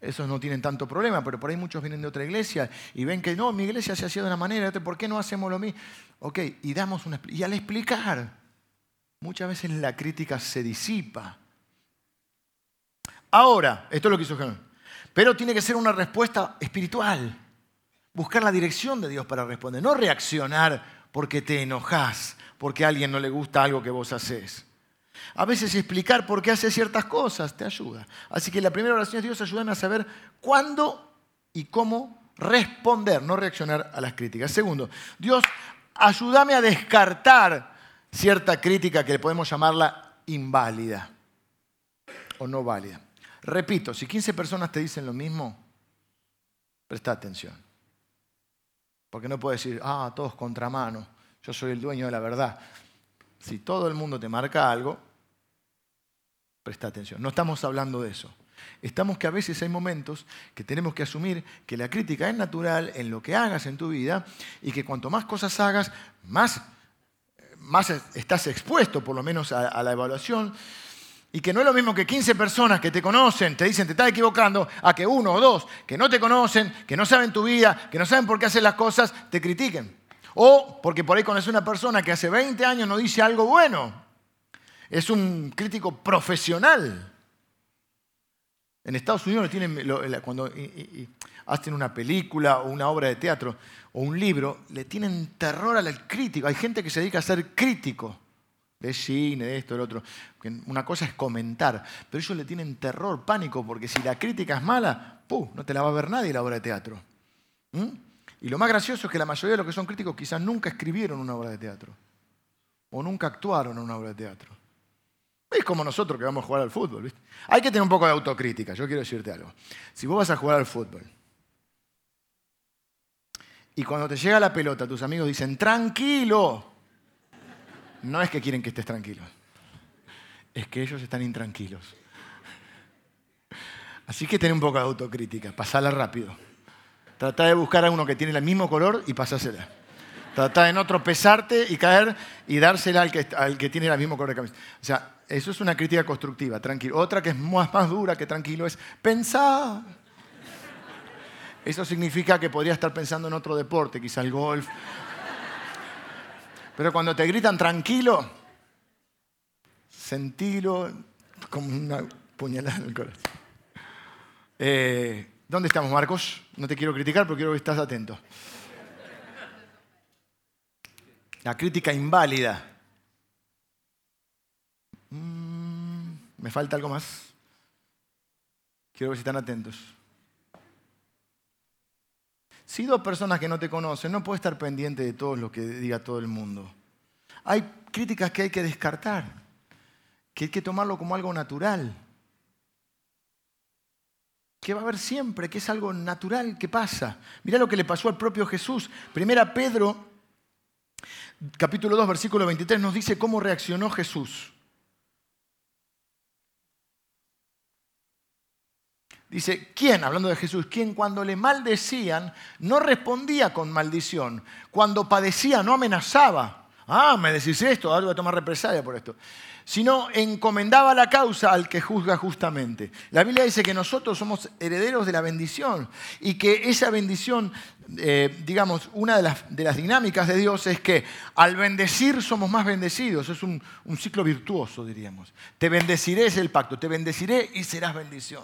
S1: esos no tienen tanto problema, pero por ahí muchos vienen de otra iglesia y ven que no, mi iglesia se hacía de una manera, ¿por qué no hacemos lo mismo? Ok, y damos una y al explicar, muchas veces la crítica se disipa. Ahora, esto es lo que hizo Jesús, pero tiene que ser una respuesta espiritual. Buscar la dirección de Dios para responder, no reaccionar porque te enojas, porque a alguien no le gusta algo que vos haces. A veces explicar por qué hace ciertas cosas te ayuda. Así que la primera oración es Dios, ayúdame a saber cuándo y cómo responder, no reaccionar a las críticas. Segundo, Dios, ayúdame a descartar cierta crítica que podemos llamarla inválida o no válida. Repito, si 15 personas te dicen lo mismo, presta atención. Porque no puedes decir, ah, todos contramano, yo soy el dueño de la verdad. Si todo el mundo te marca algo, presta atención. No estamos hablando de eso. Estamos que a veces hay momentos que tenemos que asumir que la crítica es natural en lo que hagas en tu vida y que cuanto más cosas hagas, más, más estás expuesto por lo menos a, la evaluación. Y que no es lo mismo que 15 personas que te conocen, te dicen te estás equivocando, a que uno o dos que no te conocen, que no saben tu vida, que no saben por qué haces las cosas, te critiquen. O porque por ahí conoces una persona que hace 20 años no dice algo bueno. Es un crítico profesional. En Estados Unidos cuando hacen una película o una obra de teatro o un libro, le tienen terror al crítico. Hay gente que se dedica a ser crítico de cine, de esto, del otro. Una cosa es comentar, pero ellos le tienen terror, pánico, porque si la crítica es mala, ¡puh! no te la va a ver nadie la obra de teatro. ¿Mm? Y lo más gracioso es que la mayoría de los que son críticos quizás nunca escribieron una obra de teatro. o nunca actuaron en una obra de teatro. Es como nosotros que vamos a jugar al fútbol. ¿viste? Hay que tener un poco de autocrítica, yo quiero decirte algo. Si vos vas a jugar al fútbol y cuando te llega la pelota tus amigos dicen, tranquilo, no es que quieren que estés tranquilo, es que ellos están intranquilos. Así que ten un poco de autocrítica, pasala rápido. Trata de buscar a uno que tiene el mismo color y pasásela. Trata de no tropezarte y caer y dársela al que, al que tiene el mismo color de camisa. O sea, eso es una crítica constructiva, tranquilo. Otra que es más, más dura que tranquilo es pensar. Eso significa que podría estar pensando en otro deporte, quizá el golf. Pero cuando te gritan tranquilo, sentilo como una puñalada en el corazón. Eh, ¿Dónde estamos, Marcos? No te quiero criticar, pero quiero que estás atento. La crítica inválida. Mm, ¿Me falta algo más? Quiero ver si están atentos. Si dos personas que no te conocen, no puedes estar pendiente de todo lo que diga todo el mundo. Hay críticas que hay que descartar, que hay que tomarlo como algo natural que va a haber siempre, que es algo natural que pasa. Mirá lo que le pasó al propio Jesús. Primera Pedro, capítulo 2, versículo 23, nos dice cómo reaccionó Jesús. Dice, ¿quién? Hablando de Jesús, ¿quién cuando le maldecían no respondía con maldición? Cuando padecía no amenazaba. Ah, me decís esto, ahora voy a tomar represalia por esto sino encomendaba la causa al que juzga justamente. La Biblia dice que nosotros somos herederos de la bendición y que esa bendición, eh, digamos, una de las, dinámicas de Dios es que al bendecir somos más bendecidos. Es un, un ciclo virtuoso, diríamos. Te bendeciré es el pacto, te bendeciré y serás bendición.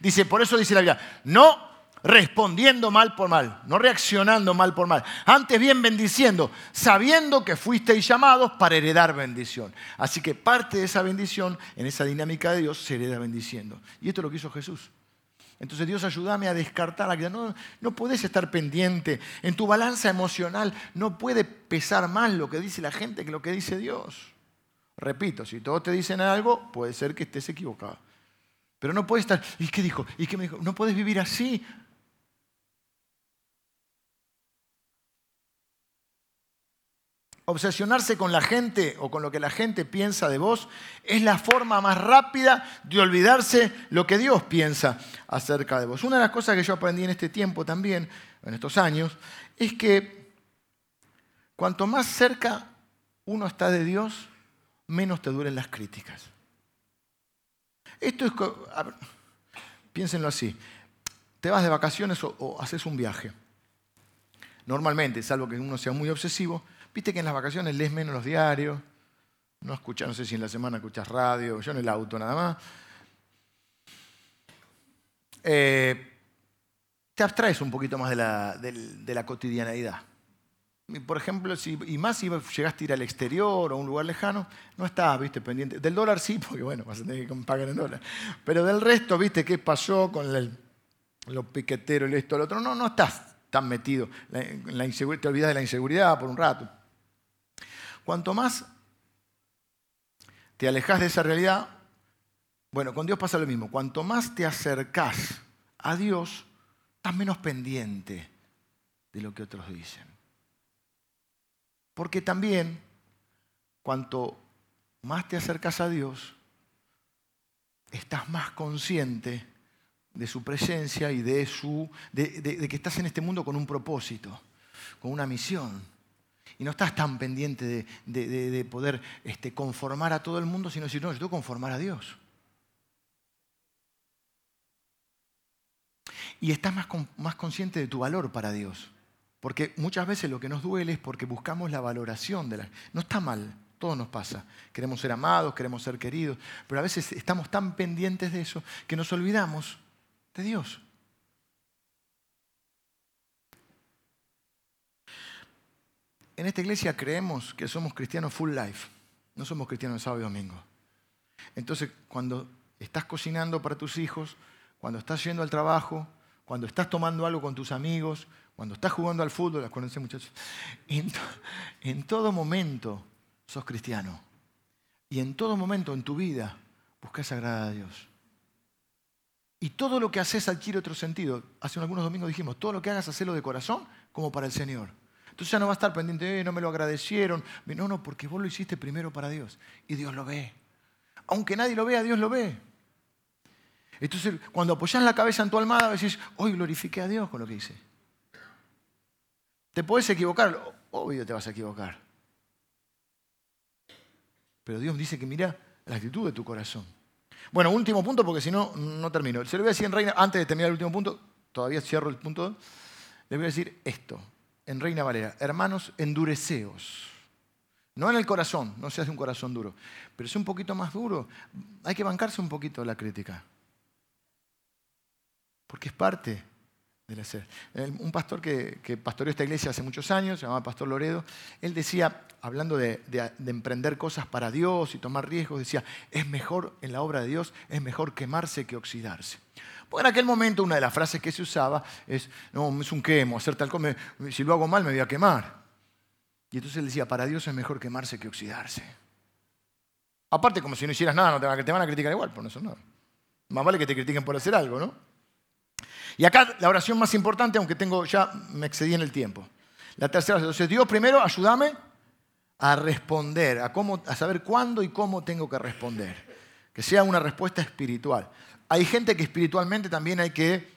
S1: Dice, por eso dice la Biblia, no respondiendo mal por mal, no reaccionando mal por mal, antes bien bendiciendo, sabiendo que fuisteis llamados para heredar bendición. Así que parte de esa bendición, en esa dinámica de Dios, se hereda bendiciendo. Y esto es lo que hizo Jesús. Entonces Dios ayúdame a descartar vida. No, no puedes estar pendiente. En tu balanza emocional no puede pesar más lo que dice la gente que lo que dice Dios. Repito, si todos te dicen algo, puede ser que estés equivocado. Pero no puedes estar, ¿y qué dijo? ¿Y qué me dijo? No puedes vivir así. Obsesionarse con la gente o con lo que la gente piensa de vos es la forma más rápida de olvidarse lo que Dios piensa acerca de vos. Una de las cosas que yo aprendí en este tiempo también, en estos años, es que cuanto más cerca uno está de Dios, menos te duren las críticas. Esto es, piénsenlo así, te vas de vacaciones o haces un viaje. Normalmente, salvo que uno sea muy obsesivo, Viste que en las vacaciones lees menos los diarios, no escuchas, no sé si en la semana escuchas radio, yo en el auto nada más. Eh, te abstraes un poquito más de la, de, la cotidianeidad. Por ejemplo, y más si llegaste a ir al exterior o a un lugar lejano, no estás, viste, pendiente. Del dólar sí, porque bueno, vas a tener que pagar en dólar. Pero del resto, viste, qué pasó con los piqueteros, y esto, lo otro. No, no estás tan metido. La, te olvidas de la inseguridad por un rato. Cuanto más te alejas de esa realidad, bueno, con Dios pasa lo mismo. Cuanto más te acercas a Dios, estás menos pendiente de lo que otros dicen. Porque también, cuanto más te acercas a Dios, estás más consciente de su presencia y de, su, de, que estás en este mundo con un propósito, con una misión. Y no estás tan pendiente de, poder este, conformar a todo el mundo, sino decir, no, yo tengo que conformar a Dios. Y estás más, más consciente de tu valor para Dios. Porque muchas veces lo que nos duele es porque buscamos la valoración de la... No está mal, todo nos pasa. Queremos ser amados, queremos ser queridos, pero a veces estamos tan pendientes de eso que nos olvidamos de Dios. En esta iglesia creemos que somos cristianos full life, no somos cristianos sábado y domingo. Entonces, cuando estás cocinando para tus hijos, cuando estás yendo al trabajo, cuando estás tomando algo con tus amigos, cuando estás jugando al fútbol, conocen muchachos, en, en todo momento sos cristiano. Y en todo momento en tu vida buscas agradar a Dios. Y todo lo que haces adquiere otro sentido. Hace algunos domingos dijimos, todo lo que hagas, hacelo de corazón como para el Señor. Entonces ya no va a estar pendiente, eh, no me lo agradecieron. No, no, porque vos lo hiciste primero para Dios. Y Dios lo ve. Aunque nadie lo vea, Dios lo ve. Entonces, cuando apoyas la cabeza en tu almada, decís, hoy glorifiqué a Dios con lo que hice. Te puedes equivocar, obvio te vas a equivocar. Pero Dios dice que mira la actitud de tu corazón. Bueno, último punto, porque si no, no termino. Se lo voy a decir en Reina, antes de terminar el último punto, todavía cierro el punto, le voy a decir esto, en Reina Valera, hermanos, endureceos. No en el corazón, no seas un corazón duro, pero es un poquito más duro. Hay que bancarse un poquito de la crítica. Porque es parte. Un pastor que, pastoreó esta iglesia hace muchos años, se llamaba Pastor Loredo, él decía, hablando de, emprender cosas para Dios y tomar riesgos, decía, es mejor en la obra de Dios, es mejor quemarse que oxidarse. Porque en aquel momento una de las frases que se usaba es, no, es un quemo, hacer tal cosa, si lo hago mal me voy a quemar. Y entonces él decía, para Dios es mejor quemarse que oxidarse. Aparte, como si no hicieras nada, no te, van, a criticar igual por no hacer nada. Más vale que te critiquen por hacer algo, ¿no? Y acá la oración más importante, aunque tengo ya me excedí en el tiempo. La tercera, entonces Dios primero ayúdame a responder, a, cómo, a saber cuándo y cómo tengo que responder. Que sea una respuesta espiritual. Hay gente que espiritualmente también hay que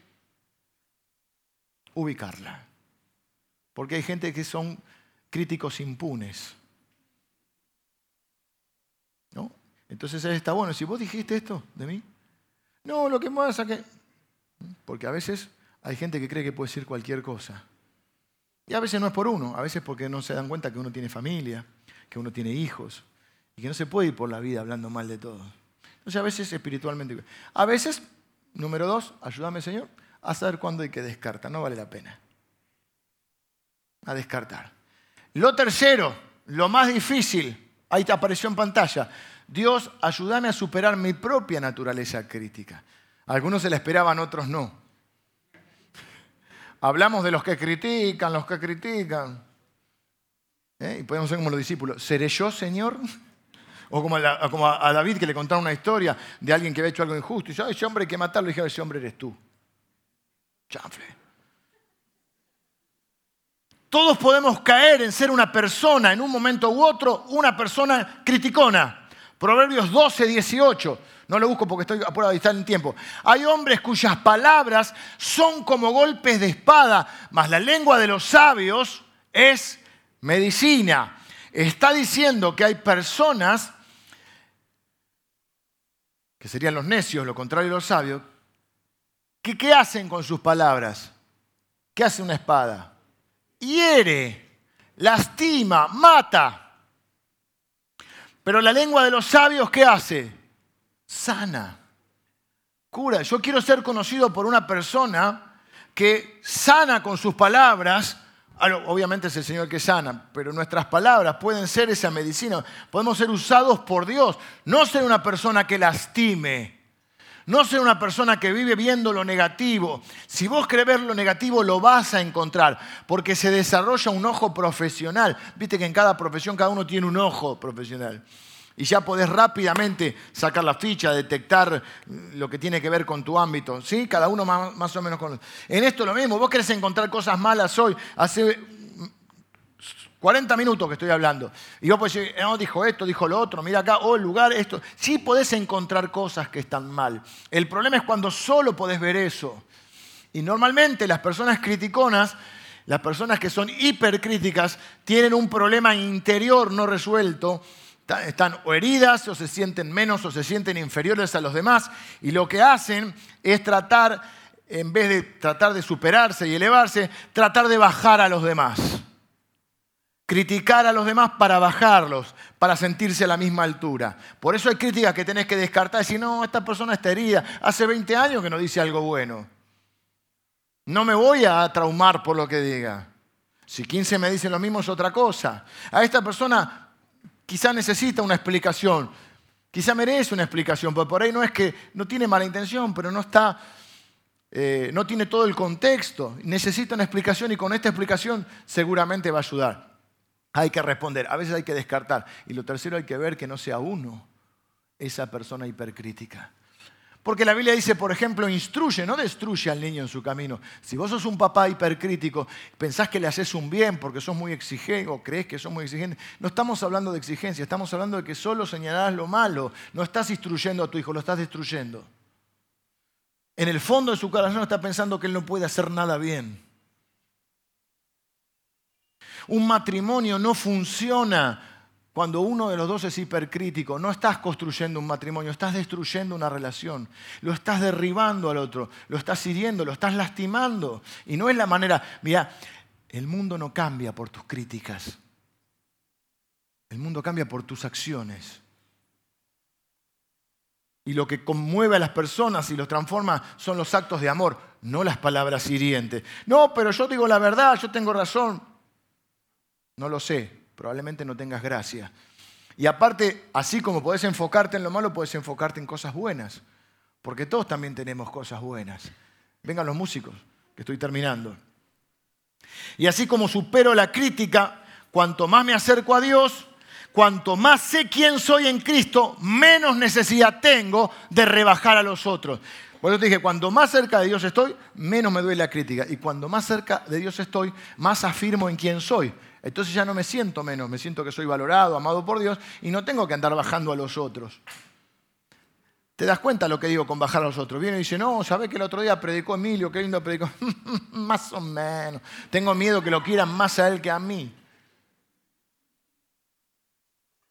S1: ubicarla. Porque hay gente que son críticos impunes. ¿No? Entonces está bueno, si vos dijiste esto de mí, no, lo que pasa es que porque a veces hay gente que cree que puede decir cualquier cosa. Y a veces no es por uno, a veces porque no se dan cuenta que uno tiene familia, que uno tiene hijos, y que no se puede ir por la vida hablando mal de todo. Entonces a veces espiritualmente. A veces, número dos, ayúdame Señor, a saber cuándo hay que descartar, no vale la pena. A descartar. Lo tercero, lo más difícil, ahí te apareció en pantalla, Dios, ayúdame a superar mi propia naturaleza crítica. Algunos se la esperaban, otros no. Hablamos de los que critican, los que critican. ¿Eh? Y podemos ser como los discípulos. ¿Seré yo, Señor? O como a, David que le contaron una historia de alguien que había hecho algo injusto. Y yo, ese hombre hay que matarlo. Y dije, ese hombre eres tú. Chanfle. Todos podemos caer en ser una persona, en un momento u otro, una persona criticona. Proverbios 12, 18. No lo busco porque estoy apurado de estar en tiempo. Hay hombres cuyas palabras son como golpes de espada, mas la lengua de los sabios es medicina. Está diciendo que hay personas, que serían los necios, lo contrario de los sabios, que ¿qué hacen con sus palabras? ¿Qué hace una espada? Hiere, lastima, mata. Pero la lengua de los sabios, ¿qué hace? sana, cura. Yo quiero ser conocido por una persona que sana con sus palabras. Obviamente es el Señor que sana, pero nuestras palabras pueden ser esa medicina. Podemos ser usados por Dios. No ser una persona que lastime. No ser una persona que vive viendo lo negativo. Si vos querés ver lo negativo, lo vas a encontrar, porque se desarrolla un ojo profesional. Viste que en cada profesión cada uno tiene un ojo profesional y ya podés rápidamente sacar la ficha, detectar lo que tiene que ver con tu ámbito. ¿sí? Cada uno más, o menos con... En esto lo mismo, vos querés encontrar cosas malas hoy, hace 40 minutos que estoy hablando, y vos podés decir, no, dijo esto, dijo lo otro, mira acá, oh, el lugar, esto. Sí podés encontrar cosas que están mal. El problema es cuando solo podés ver eso. Y normalmente las personas criticonas las personas que son hipercríticas tienen un problema interior no resuelto están o heridas o se sienten menos o se sienten inferiores a los demás y lo que hacen es tratar, en vez de tratar de superarse y elevarse, tratar de bajar a los demás. Criticar a los demás para bajarlos, para sentirse a la misma altura. Por eso hay críticas que tenés que descartar decir, no, esta persona está herida, hace 20 años que no dice algo bueno. No me voy a traumar por lo que diga. Si 15 me dicen lo mismo es otra cosa. A esta persona quizá necesita una explicación, quizá merece una explicación, porque por ahí no es que no tiene mala intención, pero no está, eh, no tiene todo el contexto, necesita una explicación y con esta explicación seguramente va a ayudar. Hay que responder, a veces hay que descartar. Y lo tercero hay que ver que no sea uno esa persona hipercrítica. Porque la Biblia dice, por ejemplo, instruye, no destruye al niño en su camino. Si vos sos un papá hipercrítico, pensás que le haces un bien porque sos muy exigente o crees que sos muy exigente, no estamos hablando de exigencia, estamos hablando de que solo señalás lo malo. No estás instruyendo a tu hijo, lo estás destruyendo. En el fondo de su corazón está pensando que él no puede hacer nada bien. Un matrimonio no funciona cuando uno de los dos es hipercrítico, no estás construyendo un matrimonio, estás destruyendo una relación, lo estás derribando al otro, lo estás hiriendo, lo estás lastimando. Y no es la manera, mira, el mundo no cambia por tus críticas, el mundo cambia por tus acciones. Y lo que conmueve a las personas y los transforma son los actos de amor, no las palabras hirientes. No, pero yo digo la verdad, yo tengo razón. No lo sé, probablemente no tengas gracia. Y aparte, así como podés enfocarte en lo malo, puedes enfocarte en cosas buenas. Porque todos también tenemos cosas buenas. Vengan los músicos, que estoy terminando. Y así como supero la crítica, cuanto más me acerco a Dios, cuanto más sé quién soy en Cristo, menos necesidad tengo de rebajar a los otros. Por eso te dije, cuando más cerca de Dios estoy, menos me duele la crítica. Y cuando más cerca de Dios estoy, más afirmo en quién soy. Entonces ya no me siento menos, me siento que soy valorado, amado por Dios y no tengo que andar bajando a los otros. ¿Te das cuenta lo que digo con bajar a los otros? Viene y dice, no, ¿sabes que el otro día predicó Emilio? Qué lindo predicó. más o menos. Tengo miedo que lo quieran más a él que a mí.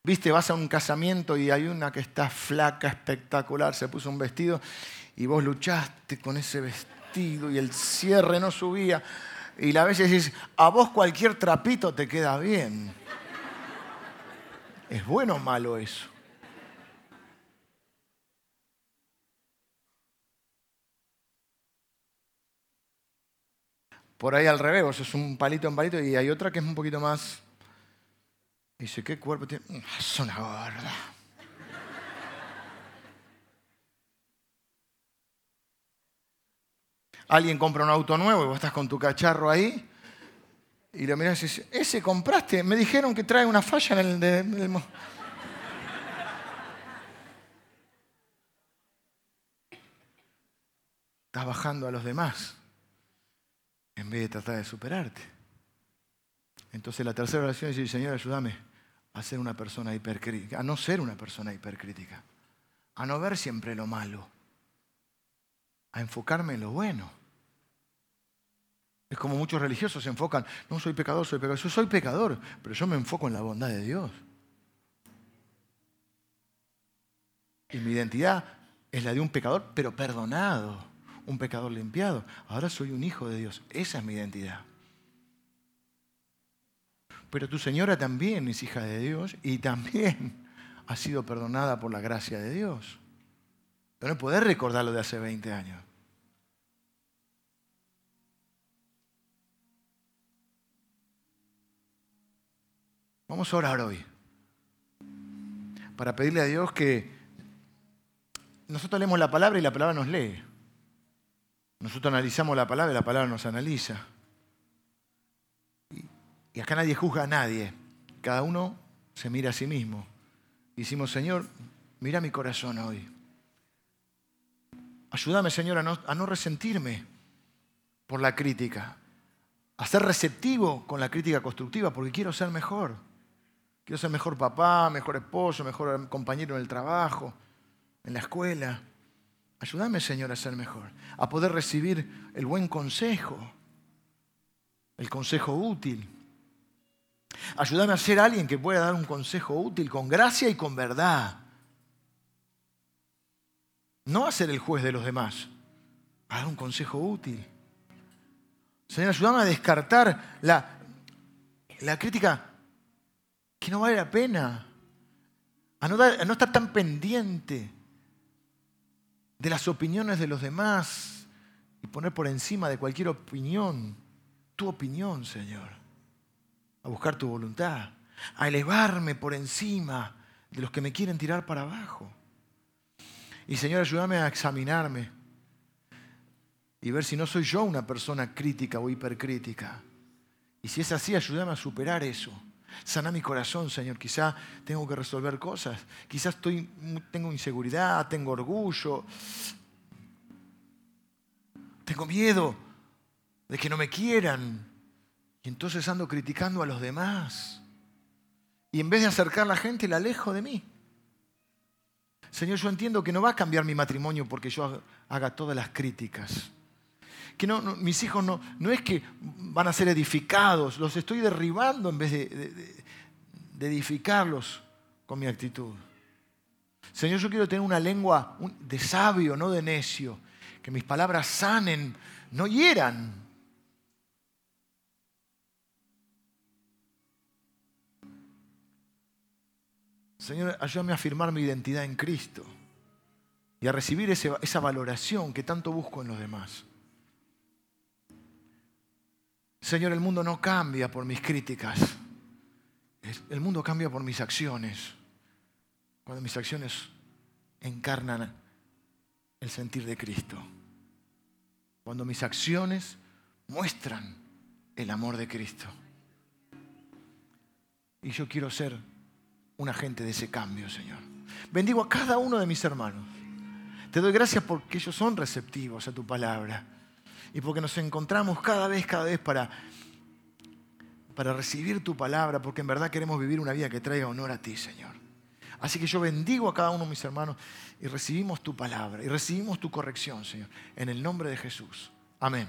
S1: Viste, vas a un casamiento y hay una que está flaca, espectacular, se puso un vestido y vos luchaste con ese vestido y el cierre no subía y la veces dices, a vos cualquier trapito te queda bien. ¿Es bueno o malo eso? Por ahí al revés, vos es un palito en palito y hay otra que es un poquito más... Dice, ¿qué cuerpo tiene? Es una gorda. Alguien compra un auto nuevo y vos estás con tu cacharro ahí y le miras y dices, ese compraste, me dijeron que trae una falla en el... Estás bajando a los demás en vez de tratar de superarte. Entonces la tercera oración es decir, Señor, ayúdame a ser una persona hipercrítica, a no ser una persona hipercrítica, a no ver siempre lo malo a enfocarme en lo bueno. Es como muchos religiosos se enfocan, no soy pecador, soy pecador. Yo soy pecador, pero yo me enfoco en la bondad de Dios. Y mi identidad es la de un pecador, pero perdonado, un pecador limpiado. Ahora soy un hijo de Dios. Esa es mi identidad. Pero tu señora también es hija de Dios y también ha sido perdonada por la gracia de Dios. Pero no poder recordar lo de hace 20 años. Vamos a orar hoy para pedirle a Dios que nosotros leemos la palabra y la palabra nos lee. Nosotros analizamos la palabra y la palabra nos analiza. Y acá nadie juzga a nadie. Cada uno se mira a sí mismo. Y decimos, Señor, mira mi corazón hoy. Ayúdame, Señor, a no, a no resentirme por la crítica, a ser receptivo con la crítica constructiva, porque quiero ser mejor. Quiero ser mejor papá, mejor esposo, mejor compañero en el trabajo, en la escuela. Ayúdame, Señor, a ser mejor, a poder recibir el buen consejo, el consejo útil. Ayúdame a ser alguien que pueda dar un consejo útil con gracia y con verdad. No a ser el juez de los demás, a dar un consejo útil. Señor, ayúdame a descartar la, la crítica que no vale la pena. A no, no estar tan pendiente de las opiniones de los demás y poner por encima de cualquier opinión tu opinión, Señor. A buscar tu voluntad, a elevarme por encima de los que me quieren tirar para abajo. Y Señor, ayúdame a examinarme y ver si no soy yo una persona crítica o hipercrítica. Y si es así, ayúdame a superar eso Sana mi corazón, Señor. Quizá tengo que resolver cosas. Quizás estoy, tengo inseguridad, tengo orgullo. Tengo miedo de que no me quieran. Y entonces ando criticando a los demás. Y en vez de acercar a la gente, la alejo de mí. Señor, yo entiendo que no va a cambiar mi matrimonio porque yo haga todas las críticas. Que no, mis hijos no, no es que van a ser edificados, los estoy derribando en vez de, edificarlos con mi actitud. Señor, yo quiero tener una lengua de sabio, no de necio. Que mis palabras sanen, no hieran. Señor, ayúdame a afirmar mi identidad en Cristo y a recibir esa valoración que tanto busco en los demás. Señor, el mundo no cambia por mis críticas. El mundo cambia por mis acciones. Cuando mis acciones encarnan el sentir de Cristo. Cuando mis acciones muestran el amor de Cristo. Y yo quiero ser un agente de ese cambio, Señor. Bendigo a cada uno de mis hermanos. Te doy gracias porque ellos son receptivos a tu palabra y porque nos encontramos cada vez, cada vez para, para recibir tu palabra, porque en verdad queremos vivir una vida que traiga honor a ti, Señor. Así que yo bendigo a cada uno de mis hermanos y recibimos tu palabra y recibimos tu corrección, Señor, en el nombre de Jesús. Amén.